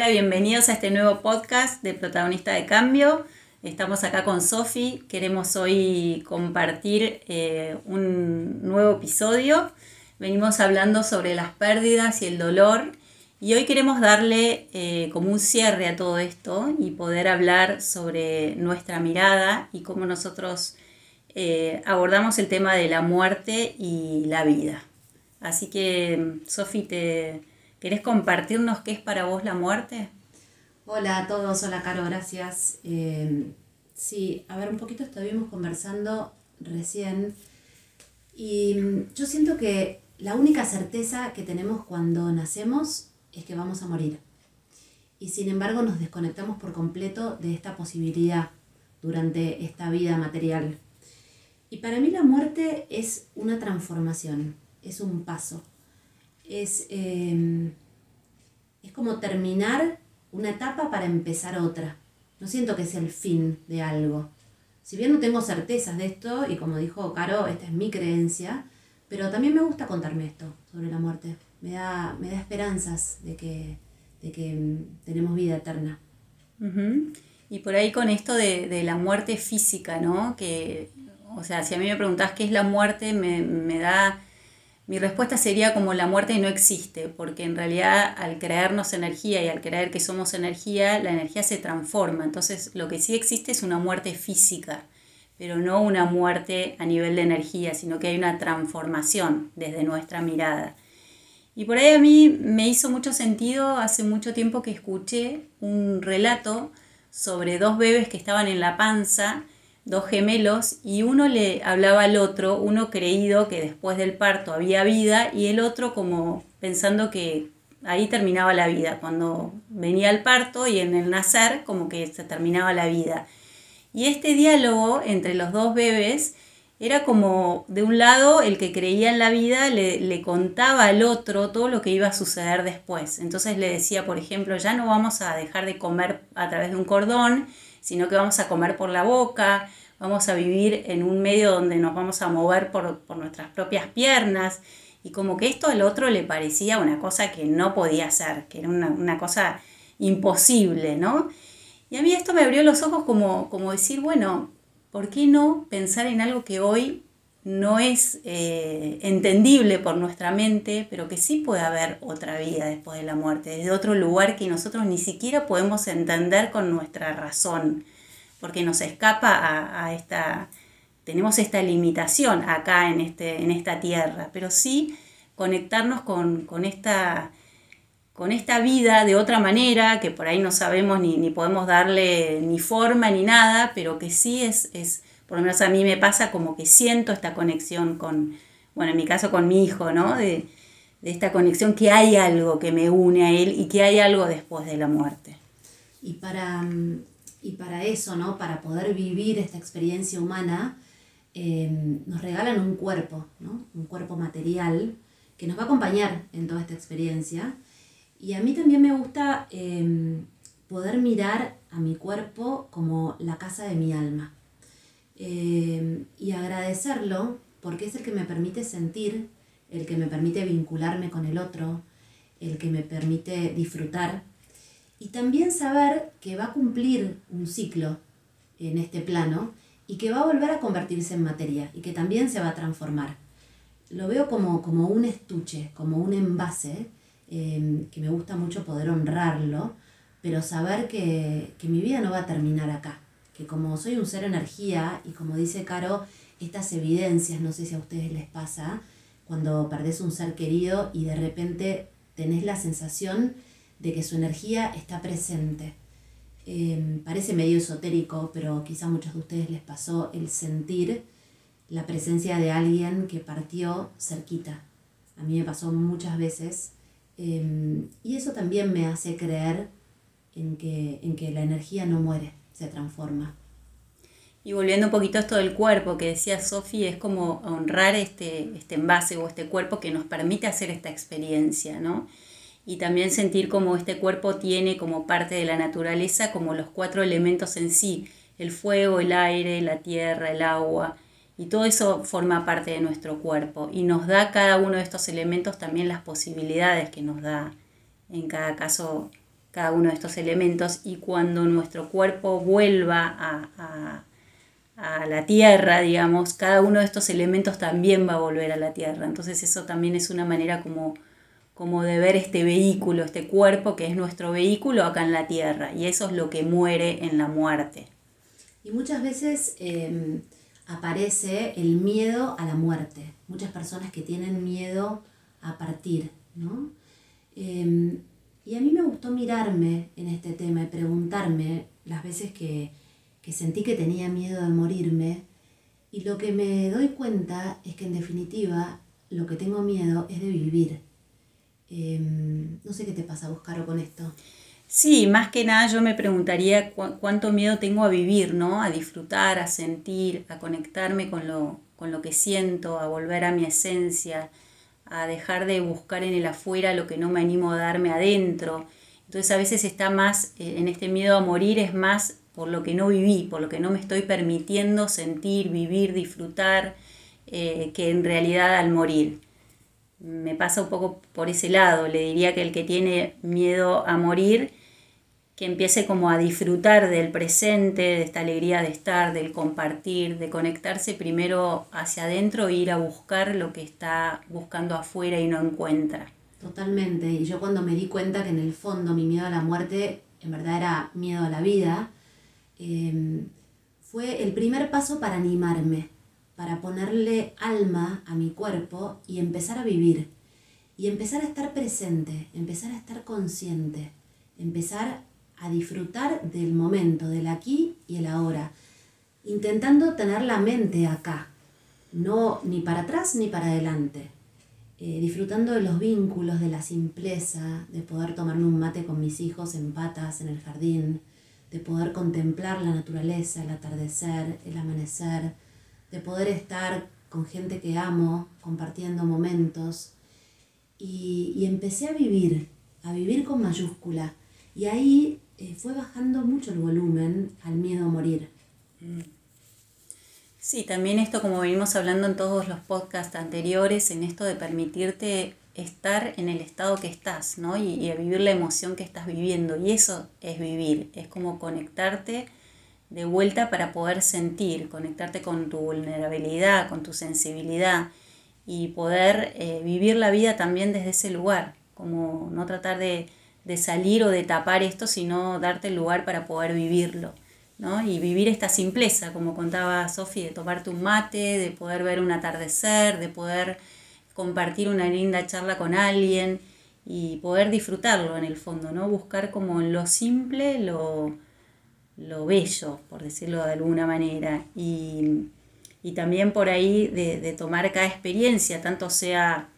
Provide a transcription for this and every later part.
Hola, bienvenidos a este nuevo podcast de Protagonista de Cambio. Estamos acá con Sofi. Queremos hoy compartir eh, un nuevo episodio. Venimos hablando sobre las pérdidas y el dolor y hoy queremos darle eh, como un cierre a todo esto y poder hablar sobre nuestra mirada y cómo nosotros eh, abordamos el tema de la muerte y la vida. Así que, Sofi, ¿te querés compartirnos qué es para vos la muerte? Hola a todos, hola Caro, gracias. Eh, sí, a ver, un poquito estuvimos conversando recién y mm, yo siento que la única certeza que tenemos cuando nacemos es que vamos a morir. Y sin embargo nos desconectamos por completo de esta posibilidad durante esta vida material. Y para mí la muerte es una transformación es un paso. Es, em, es como terminar una etapa para empezar otra. No siento que sea el fin de algo. Si bien no tengo certezas de esto, y como dijo Caro, esta es mi creencia, pero también me gusta contarme esto sobre la muerte. Me da, me da esperanzas de que, de que em, tenemos vida eterna. Y por ahí con esto de, de, la muerte física, ¿no? Que, o sea, si a mí me preguntás qué es la muerte, me, me da mi respuesta sería como la muerte no existe, porque en realidad al creernos energía y al creer que somos energía, la energía se transforma. Entonces lo que sí existe es una muerte física, pero no una muerte a nivel de energía, sino que hay una transformación desde nuestra mirada. Y por ahí a mí me hizo mucho sentido hace mucho tiempo que escuché un relato sobre dos bebés que estaban en la panza dos gemelos y uno le hablaba al otro, uno creído que después del parto había vida y el otro como pensando que ahí terminaba la vida, cuando venía el parto y en el nacer como que se terminaba la vida. Y este diálogo entre los dos bebés era como, de un lado, el que creía en la vida le, le, contaba al otro todo lo que iba a suceder después. Entonces le decía, por ejemplo, ya no vamos a dejar de comer a través de un cordón, sino que vamos a comer por la boca, vamos a vivir en un medio donde nos vamos a mover por, nuestras propias piernas. Y como que esto al otro le parecía una cosa que no podía hacer, que era una, cosa imposible, ¿no? Y a mí esto me abrió los ojos como, como decir, bueno, ¿por qué no pensar en algo que hoy no es eh, entendible por nuestra mente, pero que sí puede haber otra vida después de la muerte, desde otro lugar que nosotros ni siquiera podemos entender con nuestra razón, porque nos escapa a, esta, tenemos esta limitación acá en, este, en esta tierra, pero sí conectarnos con, esta, con esta vida de otra manera, que por ahí no sabemos ni, ni podemos darle ni forma ni nada, pero que sí es, es por lo menos a mí me pasa como que siento esta conexión con, bueno, en mi caso con mi hijo, ¿no? De, esta conexión, que hay algo que me une a él y que hay algo después de la muerte. Y para, mm, y para eso, ¿no? Para poder vivir esta experiencia humana, em, nos regalan un cuerpo, ¿no? Un cuerpo material que nos va a acompañar en toda esta experiencia. Y a mí también me gusta em, poder mirar a mi cuerpo como la casa de mi alma. Eh, y agradecerlo porque es el que me permite sentir, el que me permite vincularme con el otro, el que me permite disfrutar y también saber que va a cumplir un ciclo en este plano y que va a volver a convertirse en materia y que también se va a transformar. Lo veo como, como un estuche, como un envase, eh, que me gusta mucho poder honrarlo, pero saber que, que mi vida no va a terminar acá, que como soy un ser energía y como dice Caro, estas evidencias, no sé si a ustedes les pasa, cuando perdés un ser querido y de repente tenés la sensación de que su energía está presente. Em, parece medio esotérico, pero quizá a muchos de ustedes les pasó el sentir la presencia de alguien que partió cerquita. A mí me pasó muchas veces em, y eso también me hace creer en que, en que la energía no muere se transforma. Y volviendo un poquito a esto del cuerpo que decía Sofi, es como honrar este, este envase o este cuerpo que nos permite hacer esta experiencia, ¿no? Y también sentir como este cuerpo tiene como parte de la naturaleza como los cuatro elementos en sí, el fuego, el aire, la tierra, el agua, y todo eso forma parte de nuestro cuerpo y nos da cada uno de estos elementos también las posibilidades que nos da en cada caso cada uno de estos elementos y cuando nuestro cuerpo vuelva a, a, la tierra, digamos, cada uno de estos elementos también va a volver a la tierra. Entonces eso también es una manera como, como de ver este vehículo, este cuerpo que es nuestro vehículo acá en la tierra y eso es lo que muere en la muerte. Y muchas veces em, aparece el miedo a la muerte. Muchas personas que tienen miedo a partir, ¿no? Em, y a mí me gustó mirarme en este tema y preguntarme las veces que, sentí que tenía miedo de morirme. Y lo que me doy cuenta es que en definitiva lo que tengo miedo es de vivir. Em, no sé qué te pasa, Buscaro, con esto. Sí, más que nada yo me preguntaría cuánto miedo tengo a vivir, ¿no? A disfrutar, a sentir, a conectarme con lo, con lo que siento, a volver a mi esencia, a dejar de buscar en el afuera lo que no me animo a darme adentro. Entonces a veces está más, eh, en este miedo a morir es más por lo que no viví, por lo que no me estoy permitiendo sentir, vivir, disfrutar, eh, que en realidad al morir. Me pasa un poco por ese lado, le diría que el que tiene miedo a morir que empiece como a disfrutar del presente, de esta alegría de estar, del compartir, de conectarse primero hacia adentro e ir a buscar lo que está buscando afuera y no encuentra. Totalmente, y yo cuando me di cuenta que en el fondo mi miedo a la muerte en verdad era miedo a la vida, em, fue el primer paso para animarme, para ponerle alma a mi cuerpo y empezar a vivir, y empezar a estar presente, empezar a estar consciente, empezar a disfrutar del momento, del aquí y el ahora, intentando tener la mente acá, no ni para atrás ni para adelante, eh, disfrutando de los vínculos, de la simpleza, de poder tomarme un mate con mis hijos en patas en el jardín, de poder contemplar la naturaleza, el atardecer, el amanecer, de poder estar con gente que amo, compartiendo momentos. Y, y empecé a vivir, a vivir con mayúscula. Y ahí eh, fue bajando mucho el volumen al miedo a morir. Sí, también esto como venimos hablando en todos los podcasts anteriores, en esto de permitirte estar en el estado que estás, ¿no? Y, y vivir la emoción que estás viviendo. Y eso es vivir, es como conectarte de vuelta para poder sentir, conectarte con tu vulnerabilidad, con tu sensibilidad y poder eh, vivir la vida también desde ese lugar, como no tratar de de salir o de tapar esto, sino darte el lugar para poder vivirlo. ¿no? Y vivir esta simpleza, como contaba Sofi, de tomarte un mate, de poder ver un atardecer, de poder compartir una linda charla con alguien y poder disfrutarlo en el fondo, ¿no? Buscar como lo simple lo, lo bello, por decirlo de alguna manera. Y, también por ahí de, de tomar cada experiencia, tanto sea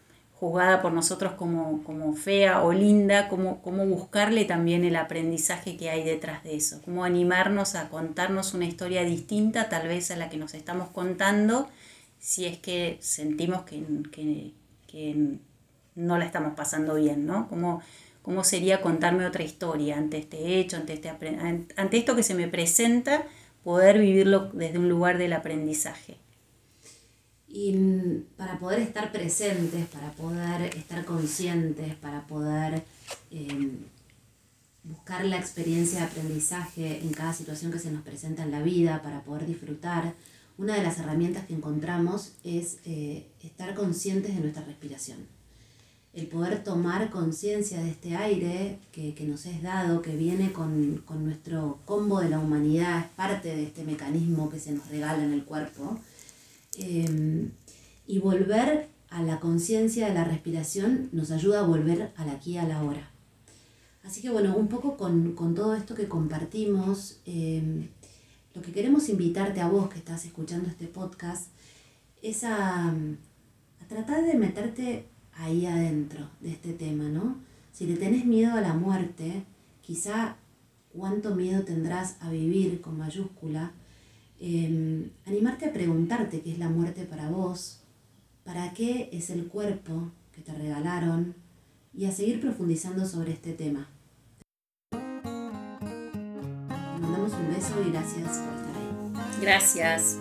juzgada por nosotros como, fea o linda, cómo, cómo buscarle también el aprendizaje que hay detrás de eso, cómo animarnos a contarnos una historia distinta tal vez a la que nos estamos contando, si es que sentimos que, no la estamos pasando bien, ¿no? ¿Cómo, ¿Cómo sería contarme otra historia ante este hecho, ante, este, ante esto que se me presenta, poder vivirlo desde un lugar del aprendizaje? Y para poder estar presentes, para poder estar conscientes, para poder em, buscar la experiencia de aprendizaje en cada situación que se nos presenta en la vida, para poder disfrutar, una de las herramientas que encontramos es eh, estar conscientes de nuestra respiración. El poder tomar conciencia de este aire que, nos es dado, que viene con, con nuestro combo de la humanidad, es parte de este mecanismo que se nos regala en el cuerpo Em, y volver a la conciencia de la respiración nos ayuda a volver al aquí y a la hora. Así que bueno, un poco con, todo esto que compartimos, em, lo que queremos invitarte a vos que estás escuchando este podcast es a, a tratar de meterte ahí adentro de este tema, ¿no? Si le tenés miedo a la muerte, quizá cuánto miedo tendrás a vivir con mayúscula Em, animarte a preguntarte qué es la muerte para vos, para qué es el cuerpo que te regalaron y a seguir profundizando sobre este tema. Te mandamos un beso y gracias por estar ahí. Gracias.